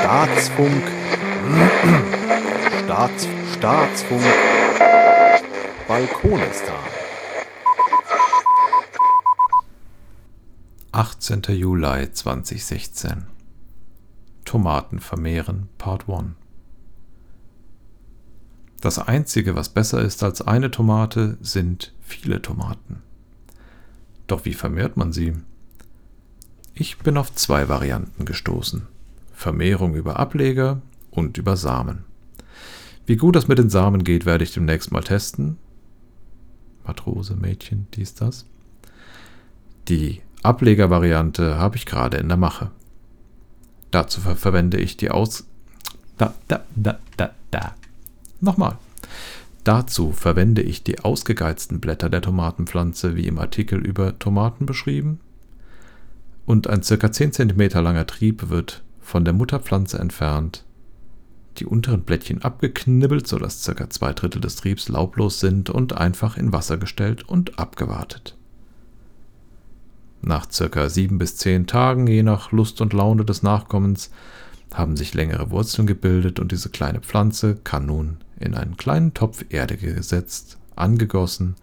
Staatsfunk. Staats, Staatsfunk. Balkonistan. 18. Juli 2016 Tomaten vermehren Part 1 Das Einzige, was besser ist als eine Tomate, sind viele Tomaten. Doch wie vermehrt man sie? Ich bin auf zwei Varianten gestoßen. Vermehrung über Ableger und über Samen. Wie gut das mit den Samen geht, werde ich demnächst mal testen. Matrose, Mädchen, dies, das. Die Ablegervariante habe ich gerade in der Mache. Dazu ver verwende ich die Aus... Da, da, da, da, da. Nochmal. Dazu verwende ich die ausgegeizten Blätter der Tomatenpflanze, wie im Artikel über Tomaten beschrieben. Und ein ca. 10 cm langer Trieb wird von der Mutterpflanze entfernt, die unteren Blättchen abgeknibbelt, sodass ca. zwei Drittel des Triebs laublos sind und einfach in Wasser gestellt und abgewartet. Nach circa sieben bis zehn Tagen, je nach Lust und Laune des Nachkommens, haben sich längere Wurzeln gebildet und diese kleine Pflanze kann nun in einen kleinen Topf Erde gesetzt, angegossen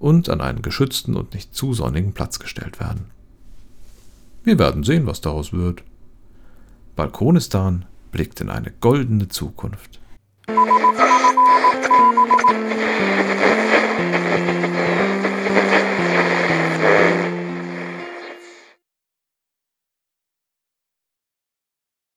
und an einen geschützten und nicht zu sonnigen Platz gestellt werden. Wir werden sehen, was daraus wird. Balkonistan blickt in eine goldene Zukunft.